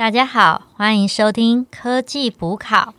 大家好，欢迎收听科技补考。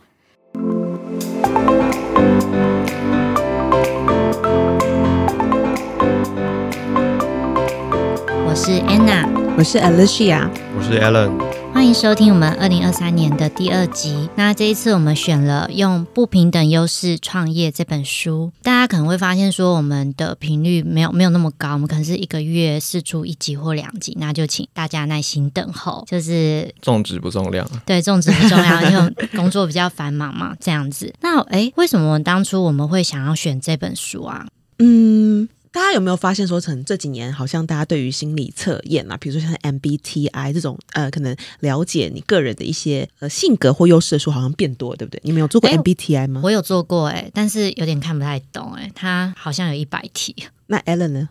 我是 Anna，我是 Alicia，我是 Alan，欢迎收听我们二零二三年的第二集。那这一次我们选了《用不平等优势创业》这本书。大家可能会发现说，我们的频率没有没有那么高，我们可能是一个月试出一集或两集，那就请大家耐心等候。就是重质不重量，对重质不重量，因为工作比较繁忙嘛，这样子。那诶，为什么当初我们会想要选这本书啊？嗯，大家有没有发现说，成这几年好像大家对于心理测验啊，比如说像 MBTI 这种呃，可能了解你个人的一些呃性格或优势的书，好像变多，对不对？你们有做过 MBTI 吗？我有做过诶，但是有点看不太懂诶，它好像有一百题。那 Ellen 呢？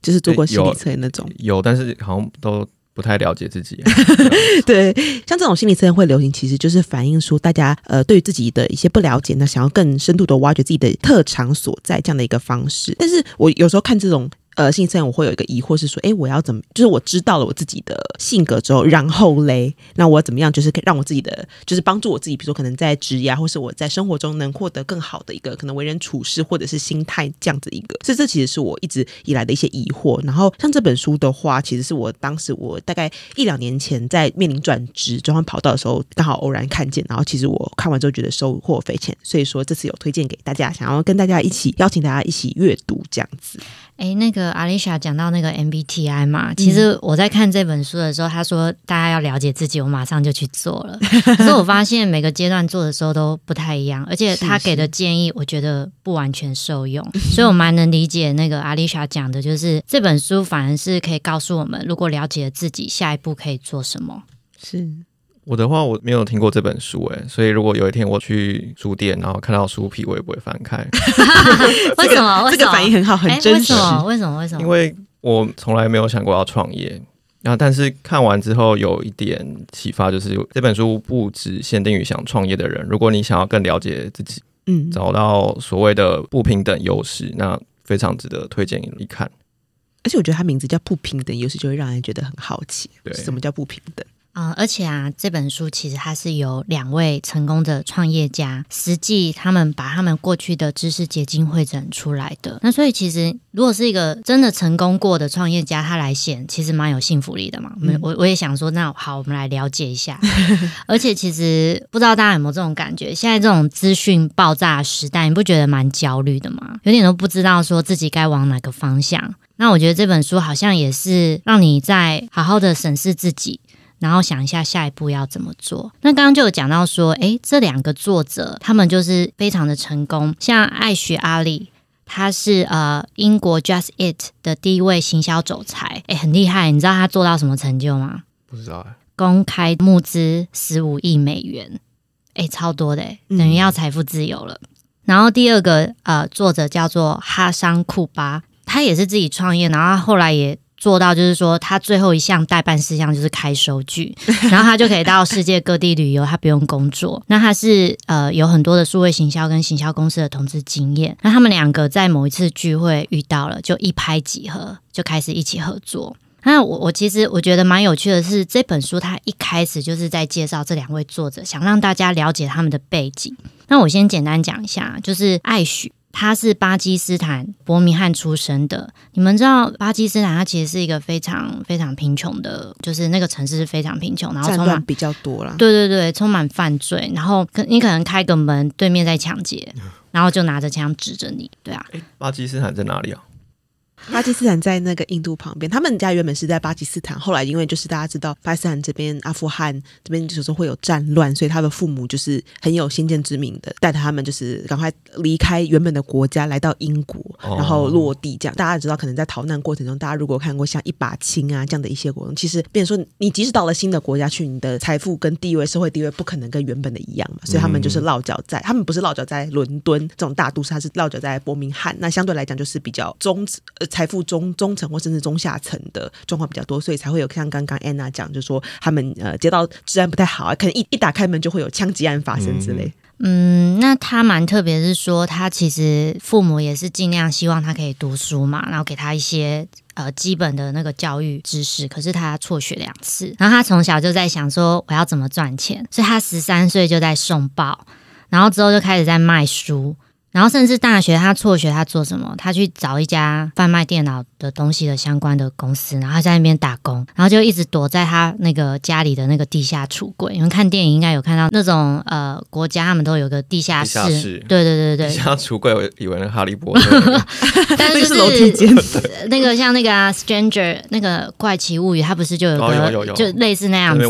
就是做过心理有测验那种。有，但是好像都不太了解自己。对，像这种心理测验会流行，其实就是反映出大家呃对自己的一些不了解，那想要更深度的挖掘自己的特长所在这样的一个方式。但是我有时候看这种。呃，心理测验我会有一个疑惑是说，诶，我要怎么？就是我知道了我自己的性格之后，然后嘞，那我怎么样？就是可以让我自己的，就是帮助我自己，比如说可能在职业啊，或是我在生活中能获得更好的一个可能为人处事或者是心态这样子一个。所以这其实是我一直以来的一些疑惑。然后像这本书的话，其实是我当时我大概一两年前在面临转职转换跑道的时候，刚好偶然看见，然后其实我看完之后觉得收获匪浅，所以说这次有推荐给大家，想要跟大家一起邀请大家一起阅读这样子。诶，那个阿丽莎讲到那个 MBTI 嘛，其实我在看这本书的时候，他说大家要了解自己，我马上就去做了。可是我发现每个阶段做的时候都不太一样，而且他给的建议，我觉得不完全受用，所以我蛮能理解那个阿丽莎讲的，就是这本书反而是可以告诉我们，如果了解了自己，下一步可以做什么。是，我的话，我没有听过这本书，哎，所以如果有一天我去书店，然后看到书皮，我也不会翻开，为什么？这个反应很好，很真实为什。么？为什么？为什么？因为我从来没有想过要创业。然后，但是看完之后有一点启发，就是这本书不只限定于想创业的人，如果你想要更了解自己，嗯，找到所谓的不平等优势，那非常值得推荐你看。而且我觉得它名字叫不平等，优势就会让人觉得很好奇，对什么叫不平等？嗯，而且啊，这本书其实它是由两位成功的创业家，实际他们把他们过去的知识结晶汇整出来的。那所以其实如果是一个真的成功过的创业家，他来写，其实蛮有信服力的嘛。我们我我也想说，那好，我们来了解一下。而且其实不知道大家有没有这种感觉，现在这种资讯爆炸时代，你不觉得蛮焦虑的吗？有点都不知道说自己该往哪个方向。那我觉得这本书好像也是让你在好好的审视自己。然后想一下下一步要怎么做。那刚刚就有讲到说，诶，这两个作者他们就是非常的成功，像艾许阿里。他是呃英国 Just It 的第一位行销总裁，诶，很厉害。你知道他做到什么成就吗？不知道哎，公开募资十五亿美元，诶，超多的，诶等于要财富自由了。然后第二个呃作者叫做哈桑库巴，他也是自己创业，然后他后来也做到，就是说他最后一项代办事项就是开收据，然后他就可以到世界各地旅游，他不用工作。那他是呃有很多的数位行销跟行销公司的投资经验，那他们两个在某一次聚会遇到了，就一拍即合，就开始一起合作。那我我其实我觉得蛮有趣的是，这本书它一开始就是在介绍这两位作者，想让大家了解他们的背景。那我先简单讲一下，就是艾许。他是巴基斯坦伯明翰出生的。你们知道巴基斯坦它其实是一个非常非常贫穷的，就是那个城市是非常贫穷，然后充满比较多啦。对对对，充满犯罪，然后可你可能开个门，对面在抢劫，然后就拿着枪指着你，对啊，巴基斯坦在哪里啊？巴基斯坦在那个印度旁边，他们家原本是在巴基斯坦，后来因为就是大家知道巴基斯坦这边阿富汗这边有时候会有战乱，所以他的父母就是很有先见之明的，带着他们就是赶快离开原本的国家，来到英国，哦然后落地这样。大家知道，可能在逃难过程中，大家如果看过像一把青啊这样的一些活动，其实变成说你即使到了新的国家去，你的财富跟地位、社会地位不可能跟原本的一样嘛，所以他们就是落脚在，他们不是落脚在伦敦这种大都市，他是落脚在伯明翰，那相对来讲就是比较中呃财富中中层或甚至中下层的状况比较多，所以才会有像刚刚 Anna 讲，就说他们呃街道治安不太好啊，可能一一打开门就会有枪击案发生之类。嗯，那他蛮特别，是说他其实父母也是尽量希望他可以读书嘛，然后给他一些呃基本的那个教育知识。可是他辍学两次，然后他从小就在想说我要怎么赚钱，所以他十三岁就在送报，然后之后就开始在卖书。然后甚至大学他辍学，他做什么？他去找一家贩卖电脑的东西的相关的公司，然后在那边打工，然后就一直躲在他那个家里的那个地下橱柜。你们看电影应该有看到那种呃国家，他们都有个地下室。对对对对，像橱柜，我以为那哈利波特，但是是楼梯间。那个像那个啊，Stranger 那个怪奇物语，他不是就有个就类似那样子，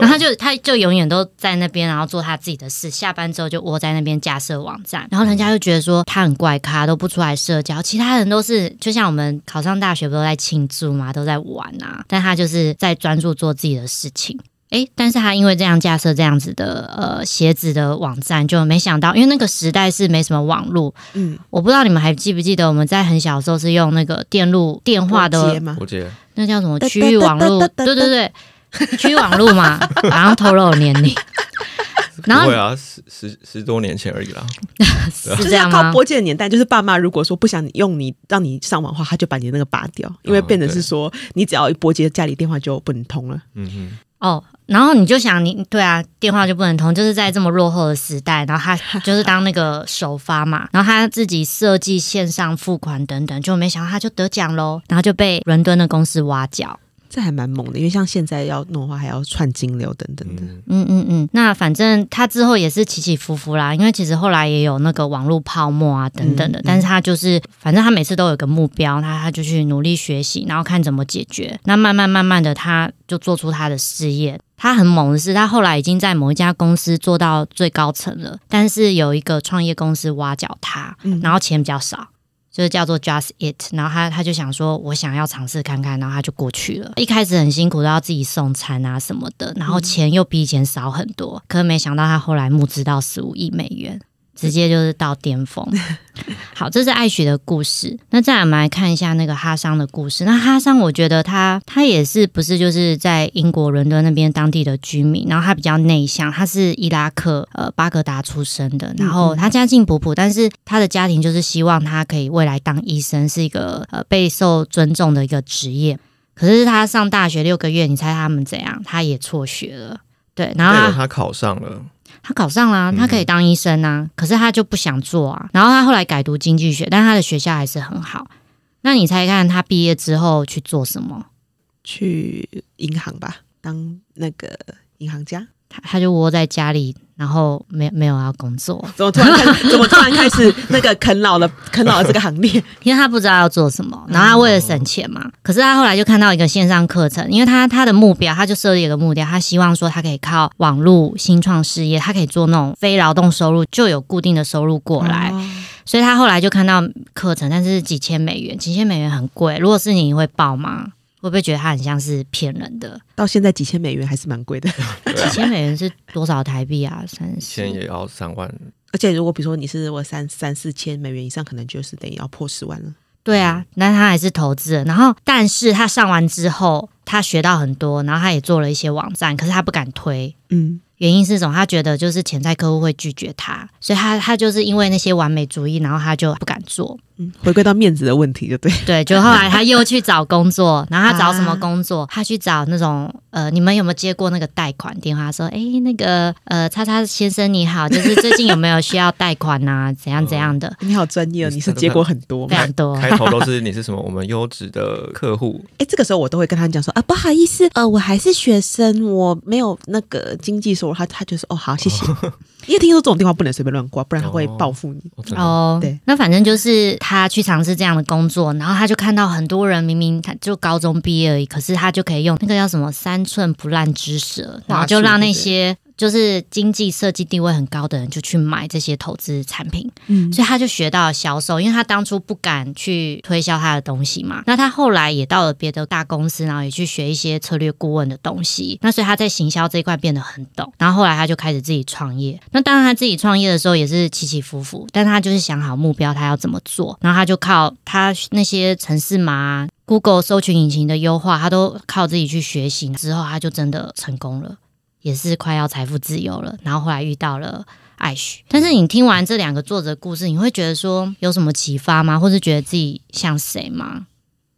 然后他就他就永远都在那边，然后做他自己的事，下班之后就窝在那边架设网站，然后人家就。觉得说他很怪咖，都不出来社交，其他人都是就像我们考上大学不都在庆祝嘛，都在玩啊，但他就是在专注做自己的事情。诶，但是他因为这样架设这样子的呃鞋子的网站，就没想到，因为那个时代是没什么网络，嗯，我不知道你们还记不记得我们在很小的时候是用那个电路电话的，我记得那叫什么区域网络，对对对，区域网络嘛，然后透露年龄。然后啊，十十十多年前而已啦，是这样靠拨接的年代，就是爸妈如果说不想用你让你上网的话，他就把你那个拔掉，因为变成是说你只要一拨接家里电话就不能通了。嗯哼。哦，然后你就想你对啊，电话就不能通，就是在这么落后的时代，然后他就是当那个首发嘛，然后他自己设计线上付款等等，就没想到他就得奖喽，然后就被伦敦的公司挖角。这还蛮猛的，因为像现在要弄的话，还要串金流等等的。嗯嗯嗯，那反正他之后也是起起伏伏啦，因为其实后来也有那个网络泡沫啊等等的，但是他就是反正他每次都有个目标，他他就去努力学习，然后看怎么解决。那慢慢慢慢的，他就做出他的事业。他很猛的是，他后来已经在某一家公司做到最高层了，但是有一个创业公司挖角他，然后钱比较少。就是叫做 Just It，然后他他就想说，我想要尝试看看，然后他就过去了。一开始很辛苦，都要自己送餐啊什么的，然后钱又比以前少很多。可是没想到他后来募资到十五亿美元。直接就是到巅峰。好，这是艾许的故事。那再来我们来看一下那个哈桑的故事。那哈桑，我觉得他他也是不是就是在英国伦敦那边当地的居民，然后他比较内向，他是伊拉克呃巴格达出生的，然后他家境普普，但是他的家庭就是希望他可以未来当医生，是一个呃备受尊重的一个职业。可是他上大学六个月，你猜他们怎样？他也辍学了。对，然后他考上了。他考上了，他可以当医生啊，可是他就不想做啊。然后他后来改读经济学，但他的学校还是很好。那你猜看他毕业之后去做什么？去银行吧，当那个银行家。他他就窝在家里。然后没没有要工作，怎么突然开怎么突然开始那个啃老了啃老的这个行列？因为他不知道要做什么，然后他为了省钱嘛。可是他后来就看到一个线上课程，因为他他的目标，他就设立一个目标，他希望说他可以靠网络新创事业，他可以做那种非劳动收入就有固定的收入过来。所以他后来就看到课程，但是几千美元，几千美元很贵。如果是你会报吗？会不会觉得它很像是骗人的？到现在几千美元还是蛮贵的。几千美元是多少台币啊？三千也要三万。而且如果比如说你是我三三四千美元以上，可能就是等于要破十万了。对啊，那他还是投资。然后，但是他上完之后，他学到很多，然后他也做了一些网站，可是他不敢推。嗯。原因是什么？他觉得就是潜在客户会拒绝他，所以他他就是因为那些完美主义，然后他就不敢做。嗯，回归到面子的问题，就对。对，就后来他又去找工作，然后他找什么工作？他去找那种呃，你们有没有接过那个贷款电话？说，哎，那个呃，叉叉先生你好，就是最近有没有需要贷款啊？怎样怎样的？你好专业，你是接过很多，非常多。开头都是你是什么？我们优质的客户。哎，这个时候我都会跟他讲说啊，不好意思，呃，我还是学生，我没有那个经济收入。他他就说哦好。好，谢谢。因为听说这种电话不能随便乱挂，不然他会报复你。哦，对，那反正就是他去尝试这样的工作，然后他就看到很多人明明他就高中毕业而已，可是他就可以用那个叫什么“三寸不烂之舌”，然后就让那些。就是经济设计地位很高的人就去买这些投资产品，嗯，所以他就学到了销售，因为他当初不敢去推销他的东西嘛。那他后来也到了别的大公司，然后也去学一些策略顾问的东西。那所以他在行销这一块变得很懂。然后后来他就开始自己创业。那当然他自己创业的时候也是起起伏伏，但他就是想好目标，他要怎么做。然后他就靠他那些城市嘛、Google 搜寻引擎的优化，他都靠自己去学习。之后他就真的成功了。也是快要财富自由了，然后后来遇到了艾许。但是你听完这两个作者故事，你会觉得说有什么启发吗？或是觉得自己像谁吗？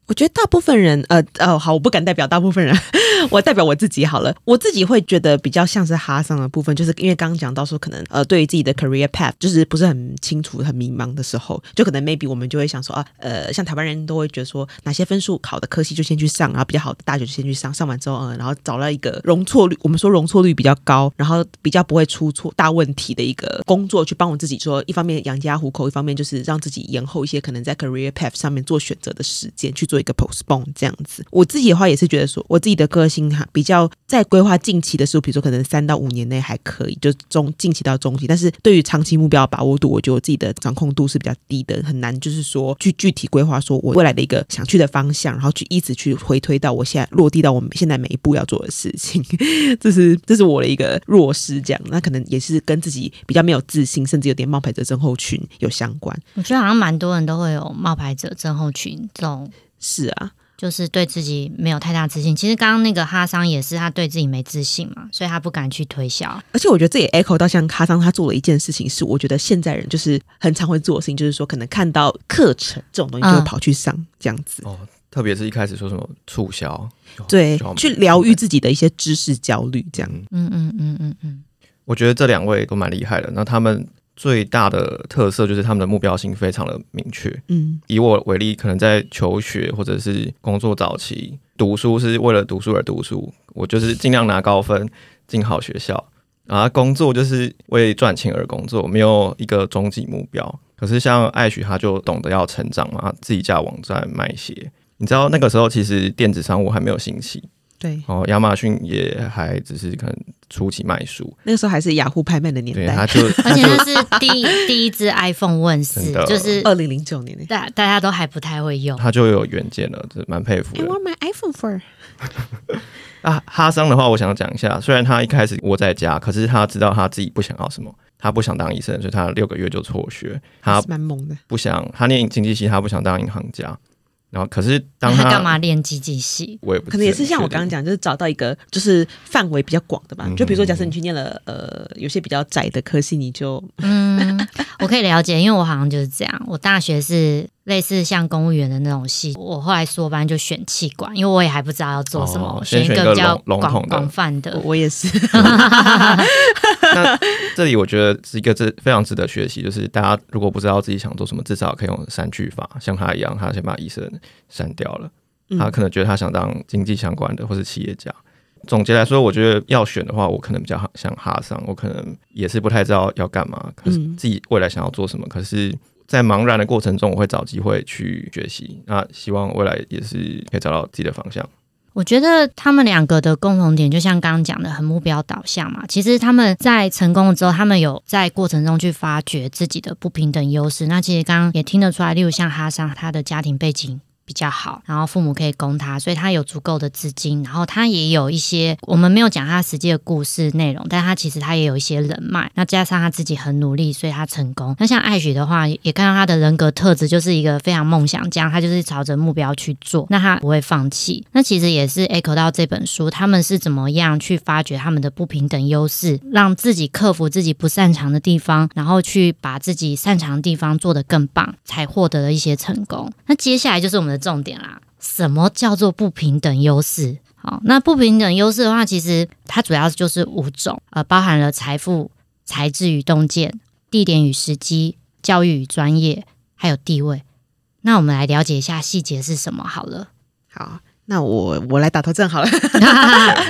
我觉得大部分人，呃哦，好，我不敢代表大部分人，我代表我自己好了。我自己会觉得比较像是哈桑的部分，就是因为刚刚讲到说，可能呃，对于自己的 career path 就是不是很清楚、很迷茫的时候，就可能 maybe 我们就会想说啊，呃，像台湾人都会觉得说，哪些分数考的科系就先去上，然后比较好的大学就先去上，上完之后，嗯，然后找了一个容错率，我们说容错率比较高，然后比较不会出错大问题的一个工作，去帮我自己说，一方面养家糊口，一方面就是让自己延后一些可能在 career path 上面做选择的时间，去做一个 postpone。这样子，我自己的话也是觉得说，我自己的个性哈比较在规划近期的时候，比如说可能三到五年内还可以，就中近期到中期，但是对于长期目标把握度，我觉得我自己的掌控度是比较低的，很难就是说去具体规划说我未来的一个想去的方向，然后去一直去回推到我现在落地到我们现在每一步要做的事情，这 是这是我的一个弱势，这样那可能也是跟自己比较没有自信，甚至有点冒牌者症候群有相关。我觉得好像蛮多人都会有冒牌者症候群这种，是啊。就是对自己没有太大自信。其实刚刚那个哈桑也是他对自己没自信嘛，所以他不敢去推销。而且我觉得这也 echo 到像哈桑他做了一件事情，是我觉得现在人就是很常会做的事情，就是说可能看到课程这种东西就会跑去上这样子。哦，特别是一开始说什么促销，对，去疗愈自己的一些知识焦虑这样。嗯嗯嗯嗯嗯，我觉得这两位都蛮厉害的。那他们。最大的特色就是他们的目标性非常的明确。嗯，以我为例，可能在求学或者是工作早期，读书是为了读书而读书，我就是尽量拿高分进好学校。然后工作就是为赚钱而工作，没有一个终极目标。可是像艾许，他就懂得要成长嘛，自己架网站卖鞋。你知道那个时候其实电子商务还没有兴起。对，哦，亚马逊也还只是可能初期卖书，那个时候还是雅虎拍卖的年代，他就而且那是第第一支 iPhone 问世，就是二零零九年，大大家都还不太会用，他就有原件了，这蛮佩服的。I want my iPhone for 啊，哈桑的话，我想讲一下，虽然他一开始窝在家，可是他知道他自己不想要什么，他不想当医生，所以他六个月就辍学，他蛮猛的，不想他念经济系，他不想当银行家。然后，可是当他干嘛练机器系？我也不可能也是像我刚刚讲，就是找到一个就是范围比较广的吧。就比如说，假设你去念了呃有些比较窄的科系，你就嗯，我可以了解，因为我好像就是这样。我大学是。类似像公务员的那种系，我后来说班就选气管，因为我也还不知道要做什么，选一个比较广广泛的。我也是。那这里我觉得是一个这非常值得学习，就是大家如果不知道自己想做什么，至少可以用删句法，像他一样，他先把医生删掉了。他可能觉得他想当经济相关的或是企业家。总结来说，我觉得要选的话，我可能比较像哈桑，我可能也是不太知道要干嘛，可是自己未来想要做什么，可是。在茫然的过程中，我会找机会去学习。那希望未来也是可以找到自己的方向。我觉得他们两个的共同点，就像刚刚讲的，很目标导向嘛。其实他们在成功了之后，他们有在过程中去发掘自己的不平等优势。那其实刚刚也听得出来，例如像哈桑，他的家庭背景。比较好，然后父母可以供他，所以他有足够的资金，然后他也有一些我们没有讲他实际的故事内容，但他其实他也有一些人脉，那加上他自己很努力，所以他成功。那像艾许的话，也看到他的人格特质就是一个非常梦想家，他就是朝着目标去做，那他不会放弃。那其实也是 echo 到这本书，他们是怎么样去发掘他们的不平等优势，让自己克服自己不擅长的地方，然后去把自己擅长的地方做得更棒，才获得了一些成功。那接下来就是我们的。重点啦，什么叫做不平等优势？好，那不平等优势的话，其实它主要就是五种，呃，包含了财富、材质与洞见、地点与时机、教育与专业，还有地位。那我们来了解一下细节是什么好了。好，那我我来打头阵好了。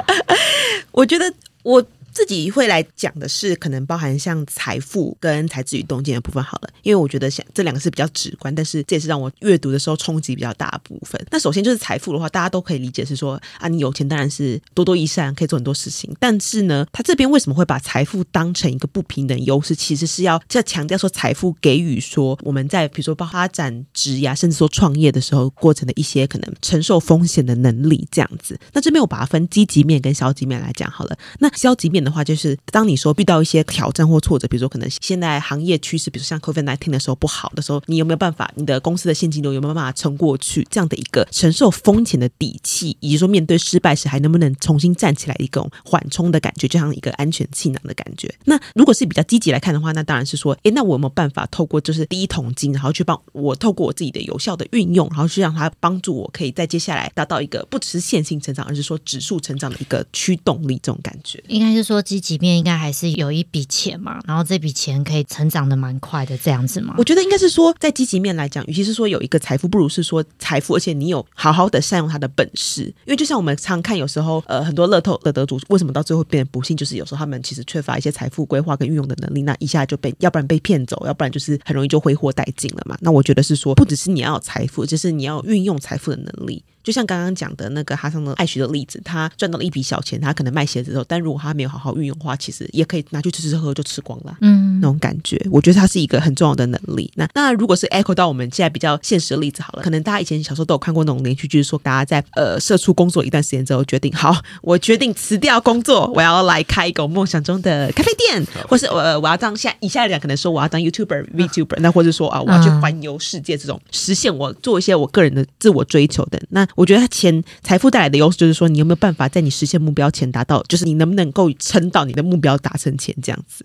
我觉得我。自己会来讲的是，可能包含像财富跟才智与洞见的部分好了，因为我觉得像这两个是比较直观，但是这也是让我阅读的时候冲击比较大的部分。那首先就是财富的话，大家都可以理解是说啊，你有钱当然是多多益善，可以做很多事情。但是呢，他这边为什么会把财富当成一个不平等优势？其实是要要强调说，财富给予说我们在比如说发展职呀，甚至说创业的时候过程的一些可能承受风险的能力这样子。那这边我把它分积极面跟消极面来讲好了。那消极面。的话，就是当你说遇到一些挑战或挫折，比如说可能现在行业趋势，比如说像 COVID nineteen 的时候不好的时候，你有没有办法？你的公司的现金流有没有办法撑过去？这样的一个承受风险的底气，以及说面对失败时还能不能重新站起来一种缓冲的感觉，就像一个安全气囊的感觉。那如果是比较积极来看的话，那当然是说，诶，那我有没有办法透过就是第一桶金，然后去帮我透过我自己的有效的运用，然后去让它帮助我可以在接下来达到一个不只是线性成长，而是说指数成长的一个驱动力，这种感觉。应该是说说积极面应该还是有一笔钱嘛，然后这笔钱可以成长的蛮快的这样子吗？我觉得应该是说，在积极面来讲，与其是说有一个财富，不如是说财富，而且你有好好的善用它的本事。因为就像我们常看，有时候呃很多乐透的得主为什么到最后变得不幸，就是有时候他们其实缺乏一些财富规划跟运用的能力，那一下就被要不然被骗走，要不然就是很容易就挥霍殆尽了嘛。那我觉得是说，不只是你要有财富，就是你要运用财富的能力。就像刚刚讲的那个哈桑的爱徐的例子，他赚到了一笔小钱，他可能卖鞋子之后，但如果他没有好好运用的话，其实也可以拿去吃吃喝喝就吃光了。嗯，那种感觉，我觉得它是一个很重要的能力。那那如果是 echo 到我们现在比较现实的例子好了，可能大家以前小时候都有看过那种连续剧，说大家在呃社畜工作一段时间之后，决定好，我决定辞掉工作，我要来开一个梦想中的咖啡店，或是我我要当下以下来讲，可能说我要当 YouTuber、VTuber，那或者说啊，我要去环游世界，这种实现我做一些我个人的自我追求的。那我觉得他钱。财富带来的优势就是说，你有没有办法在你实现目标前达到？就是你能不能够撑到你的目标达成前这样子？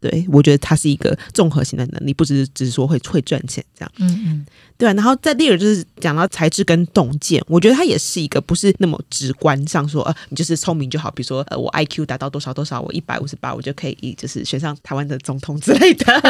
对我觉得它是一个综合型的能力，不只是只是说会会赚钱这样。嗯嗯，对啊。然后再第二就是讲到才智跟洞见，我觉得它也是一个不是那么直观上说，呃，你就是聪明就好。比如说，呃，我 IQ 达到多少多少，我一百五十八，我就可以就是选上台湾的总统之类的。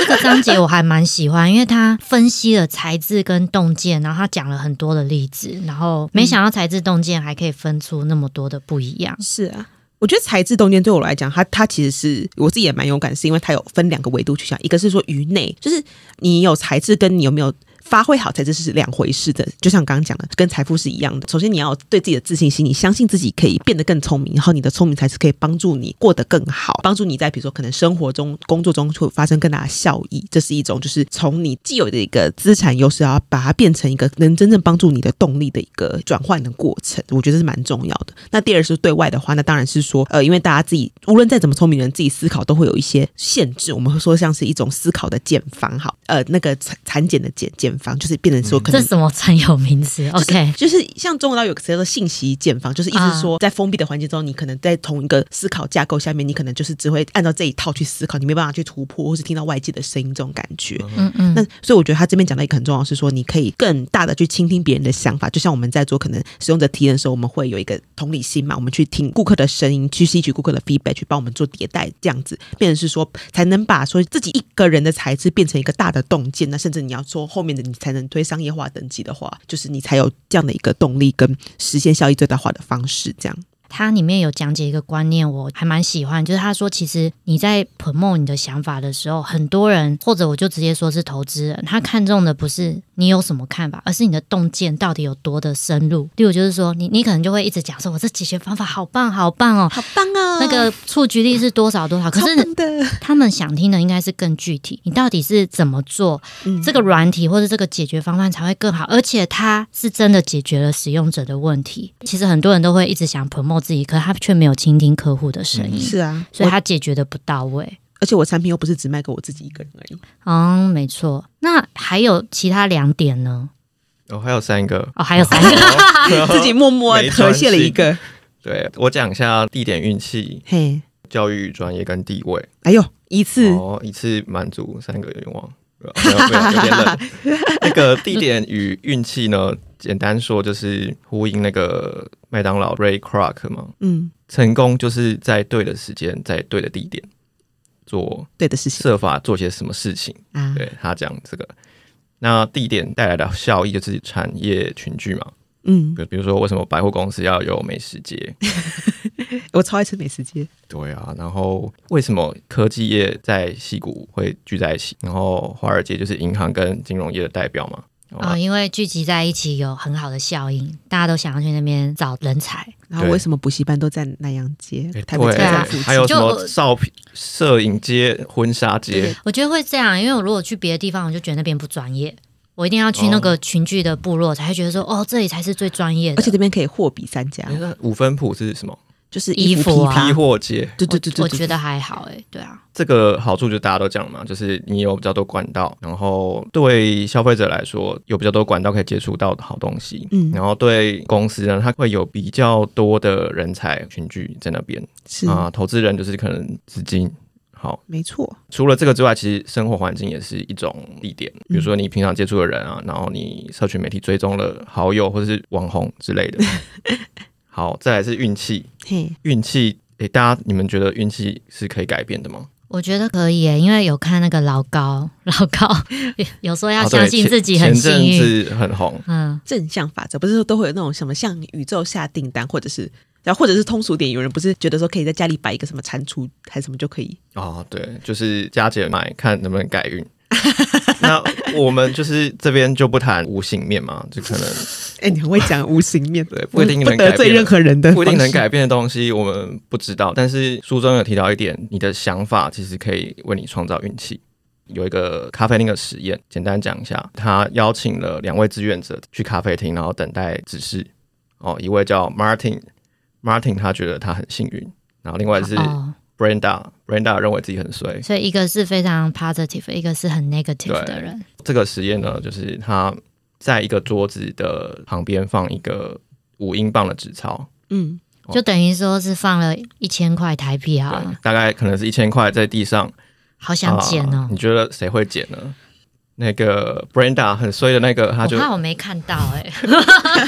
这个章节我还蛮喜欢，因为他分析了才智跟洞见，然后他讲了很多的例子，然后没想到才智洞见还可以分出那么多的不一样。是啊。我觉得材质冬天对我来讲，它它其实是我自己也蛮有感，是因为它有分两个维度去想，一个是说鱼内，就是你有材质跟你有没有。发挥好才这是两回事的，就像刚刚讲的，跟财富是一样的。首先你要对自己的自信心，你相信自己可以变得更聪明，然后你的聪明才是可以帮助你过得更好，帮助你在比如说可能生活中、工作中会发生更大的效益。这是一种就是从你既有的一个资产优势，要把它变成一个能真正帮助你的动力的一个转换的过程。我觉得是蛮重要的。那第二是对外的话，那当然是说，呃，因为大家自己无论再怎么聪明人，自己思考都会有一些限制。我们会说像是一种思考的减法，好，呃，那个产产检的减减。房就是变成说，可能这什么专有名词？OK，就是像中国刀有个词叫做信息茧房，就是意思说，在封闭的环境中，你可能在同一个思考架构下面，你可能就是只会按照这一套去思考，你没办法去突破，或是听到外界的声音，这种感觉。嗯嗯。那所以我觉得他这边讲的一个很重要是说，你可以更大的去倾听别人的想法，就像我们在做可能使用者体验的时候，我们会有一个同理心嘛，我们去听顾客的声音，去吸取顾客的 feedback，去帮我们做迭代，这样子变成是说，才能把说自己一个人的才智变成一个大的洞见。那甚至你要说后面的才能推商业。化等级的话，就是你才有这样的一个动力跟实现效益最大化的方式，这样。它里面有讲解一个观念，我还蛮喜欢，就是他说，其实你在 promote 你的想法的时候，很多人或者我就直接说是投资人，他看中的不是你有什么看法，而是你的洞见到底有多的深入。例如就是说，你你可能就会一直讲说，我这解决方法好棒，好棒哦，好棒哦，那个触及力是多少多少？可是他们想听的应该是更具体，你到底是怎么做这个软体或者这个解决方案才会更好，而且它是真的解决了使用者的问题。其实很多人都会一直想 promote。自己，可他却没有倾听客户的声音，是啊，所以他解决的不到位。而且我产品又不是只卖给我自己一个人而已。嗯，没错。那还有其他两点呢？哦，还有三个。哦，还有三个，自己默默和谐了一个。对我讲一下地点、运气、嘿，教育、专业跟地位。哎呦，一次哦，一次满足三个愿望。没有，没有，有点冷。那个地点与运气呢？简单说就是呼应那个麦当劳 Ray Kroc 嘛。嗯，成功就是在对的时间，在对的地点做对的事情，设法做些什么事情。啊，对他讲这个，那地点带来的效益就是产业群聚嘛。嗯，比比如说为什么百货公司要有美食街？我超爱吃美食街。对啊，然后为什么科技业在戏谷会聚在一起？然后华尔街就是银行跟金融业的代表嘛？啊，因为聚集在一起有很好的效应，大家都想要去那边找人才。然后为什么补习班都在南洋街？台北还有什么照片、摄影街、婚纱街？我觉得会这样，因为我如果去别的地方，我就觉得那边不专业。我一定要去那个群聚的部落，才会觉得说，哦，这里才是最专业的。而且这边可以货比三家。那五分谱是什么？就是衣服啊。批发批货节对对对对，对我觉得还好哎、对啊，这个好处就大家都讲嘛，就是你有比较多管道，然后对消费者来说有比较多管道可以接触到好东西，嗯。然后对公司呢，它会有比较多的人才群聚在那边。是、啊、投资人就是可能资金。好，没错，除了这个之外，其实生活环境也是一种地点，比如说你平常接触的人啊，然后你社群媒体追踪了好友或者是网红之类的。好，再来是运气，嘿，运气，诶，大家你们觉得运气是可以改变的吗？我觉得可以耶，因为有看那个老高，老高有说要相信自己很幸运，子很红，嗯，正向法则不是说都会有那种什么向宇宙下订单，或者是然后或者是通俗点，有人不是觉得说可以在家里摆一个什么蟾蜍还是什么就可以，哦，对，就是加减买，看能不能改运。那我们就是这边就不谈无形面嘛，就可能哎，你很会讲无形面，对不一定不能改变得罪任何人的，不一定能。改变的东西，我们不知道。但是书中有提到一点，你的想法其实可以为你创造运气。有一个咖啡厅的实验，简单讲一下，他邀请了两位志愿者去咖啡厅，然后等待指示。哦，一位叫 Martin，Martin 他觉得他很幸运，然后另外是哦，Brenda，Brenda 认为自己很衰。所以一个是非常 positive，一个是很 negative 的人，这个实验呢，就是他在一个桌子的旁边放一个五英镑的纸钞，嗯，哦就等于说是放了一千块台币好对了，，大概可能是一千块在地上，好想捡哦啊。你觉得谁会捡呢？那个 Brenda 很衰的那个，他就我怕我没看到哎、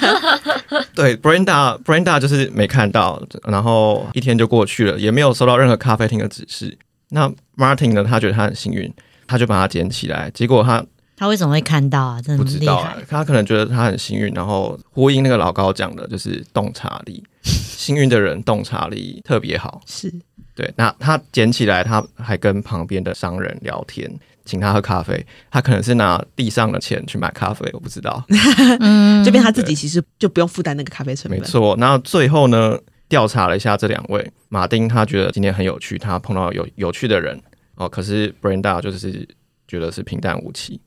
对 Brenda Brenda 就是没看到，然后一天就过去了，也没有收到任何咖啡厅的指示。那 Martin 呢？他觉得他很幸运，他就把它捡起来，结果他他为什么会看到啊？真的不知道啊，他可能觉得他很幸运，然后呼应那个老高讲的，就是洞察力，幸运的人洞察力特别好。是对，那他捡起来，他还跟旁边的商人聊天，请他喝咖啡。他可能是拿地上的钱去买咖啡，我不知道。嗯，这边他自己其实就不用负担那个咖啡成本，没错。那最后呢，调查了一下这两位，马丁他觉得今天很有趣，他碰到有有趣的人哦，可是 Brenda 就是觉得是平淡无奇。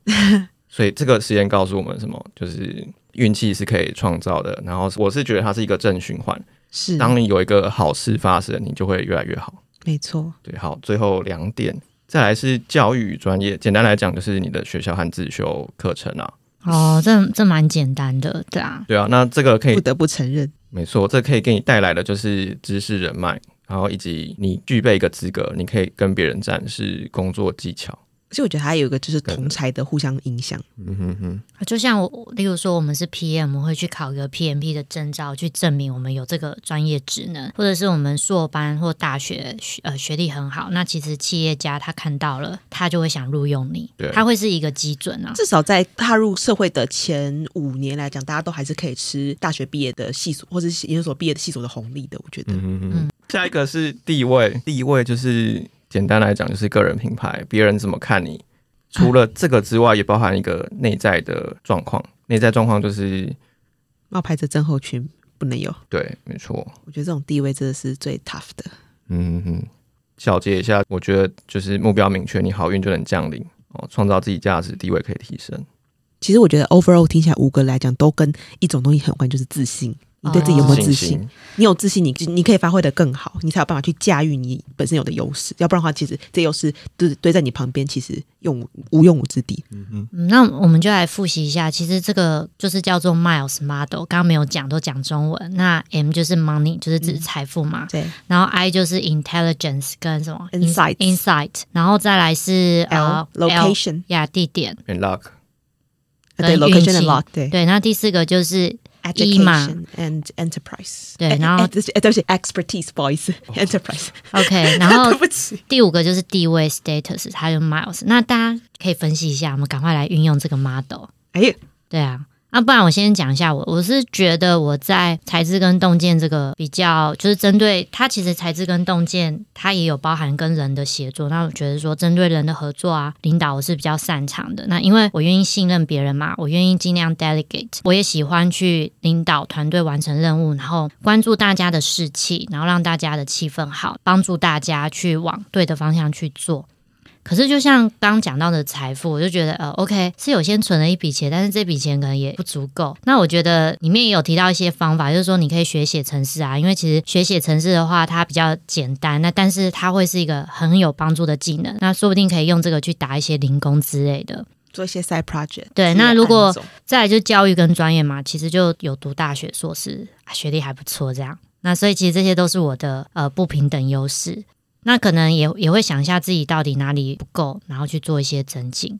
所以这个实验告诉我们什么？就是运气是可以创造的。然后我是觉得它是一个正循环，是当你有一个好事发生，你就会越来越好。没错，对，好，最后两点，再来是教育与专业。简单来讲，就是你的学校和自修课程啊。哦，这这蛮简单的，对啊，对啊，那这个可以不得不承认，没错，这可以给你带来的就是知识人脉，然后以及你具备一个资格，你可以跟别人展示工作技巧。而且我觉得还有一个就是同才的互相影响，嗯哼哼，就像我，例如说我们是 PM，我们会去考一个 PMP 的证照，去证明我们有这个专业职能，或者是我们硕班或大学学呃学历很好，那其实企业家他看到了，他就会想录用你对，他会是一个基准啊。至少在踏入社会的前五年来讲，大家都还是可以吃大学毕业的系所或者是研究所毕业的系所的红利的。我觉得，嗯哼哼。下一个是地位，地位就是简单来讲就是个人品牌，别人怎么看你。除了这个之外，也包含一个内在的状况。内在状况就是冒牌者症候群不能有。对，没错。我觉得这种地位真的是最 tough 的。嗯哼，小结一下，我觉得就是目标明确，你好运就能降临哦，创造自己价值，地位可以提升。其实我觉得 overall 听起来五个来讲都跟一种东西很有关，就是自信。你对自己有没有自信？你有自信，你你可以发挥的更好，你才有办法去驾驭你本身有的优势。要不然的话，其实这优势堆堆在你旁边，其实用无用武之地。嗯嗯，那我们就来复习一下，其实这个就是叫做 Miles Model，刚刚没有讲，都讲中文。那 M 就是 Money，就是指财富嘛，对。然后 I 就是 Intelligence 跟什么 Insights Insight，然后再来是呃，L location，呀地点，and luck。对跟 location 运气。and luck，对。对，那第四个就是 education and enterprise。对哎然后哎对不起哎对不起，expertise，voice enterprise。OK，然后对不起，第五个就是地位 status，它就 Miles。那大家可以分析一下，我们赶快来运用这个 model。哎，对啊，那、不然我先讲一下我，我是觉得我在材质跟洞见这个比较，就是针对它其实材质跟洞见，它也有包含跟人的协作。那我觉得说针对人的合作啊，领导我是比较擅长的。那因为我愿意信任别人嘛，我愿意尽量 delegate，我也喜欢去领导团队完成任务，然后关注大家的士气，然后让大家的气氛好，帮助大家去往对的方向去做。可是就像刚讲到的财富，我就觉得呃，OK 是有先存了一笔钱，但是这笔钱可能也不足够。那我觉得里面也有提到一些方法，就是说你可以学写程式啊，因为其实学写程式的话，它比较简单，那但是它会是一个很有帮助的技能，那说不定可以用这个去打一些零工之类的。做一些 side project。对，那如果再来就教育跟专业嘛，其实就有读大学硕士，学历还不错这样。那所以其实这些都是我的呃不平等优势。那可能也也会想一下自己到底哪里不够，然后去做一些增进。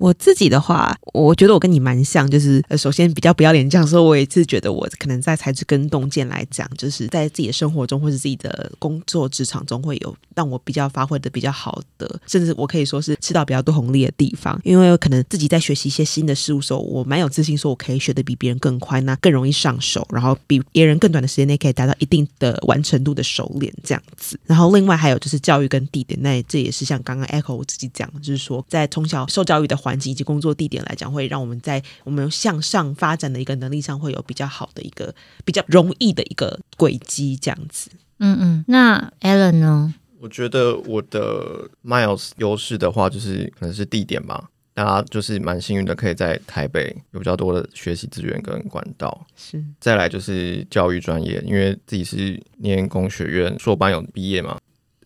我自己的话，我觉得我跟你蛮像，就是呃，首先比较不要脸这样说，我也是觉得我可能在才智跟洞见来讲，就是在自己的生活中或者自己的工作职场中会有让我比较发挥的比较好的，甚至我可以说是吃到比较多红利的地方。因为可能自己在学习一些新的事物时候，我蛮有自信，说我可以学的比别人更快，那更容易上手，然后比别人更短的时间内可以达到一定的完成度的熟练这样子。然后另外还有就是教育跟地点，那这也是像刚刚 Echo 我自己讲，就是说在从小受教育的环。环境以及工作地点来讲，会让我们在我们向上发展的一个能力上，会有比较好的一个比较容易的一个轨迹，这样子。嗯嗯，那 Alan 呢？我觉得我的 Miles 优势的话，就是可能是地点吧。大家就是蛮幸运的，可以在台北有比较多的学习资源跟管道。是，再来就是教育专业，因为自己是念工学院硕班有毕业嘛。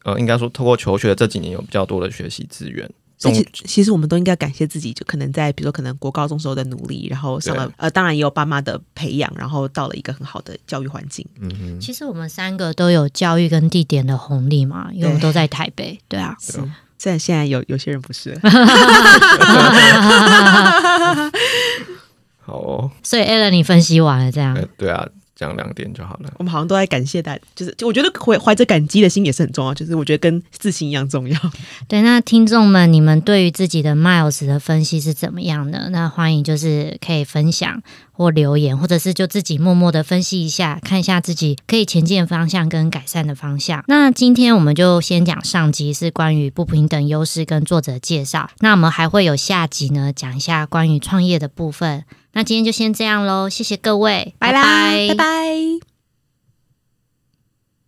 呃，应该说透过求学的这几年，有比较多的学习资源。其其实我们都应该感谢自己，就可能在比如说可能国高中时候的努力，然后上了呃，当然也有爸妈的培养，然后到了一个很好的教育环境。嗯哼，其实我们三个都有教育跟地点的红利嘛，因为我们都在台北，对啊。是，虽然现在有有些人不是。好哦。所以 Alan，你分析完了这样？对啊。讲两点就好了。我们好像都在感谢大家，就是我觉得怀怀着感激的心也是很重要，就是我觉得跟自信一样重要。对，那听众们，你们对于自己的 Miles 的分析是怎么样的？那欢迎就是可以分享或留言，或者是就自己默默的分析一下，看一下自己可以前进的方向跟改善的方向。那今天我们就先讲上集是关于不平等优势跟作者介绍，那我们还会有下集呢，讲一下关于创业的部分。那今天就先这样喽，谢谢各位，拜拜，拜拜。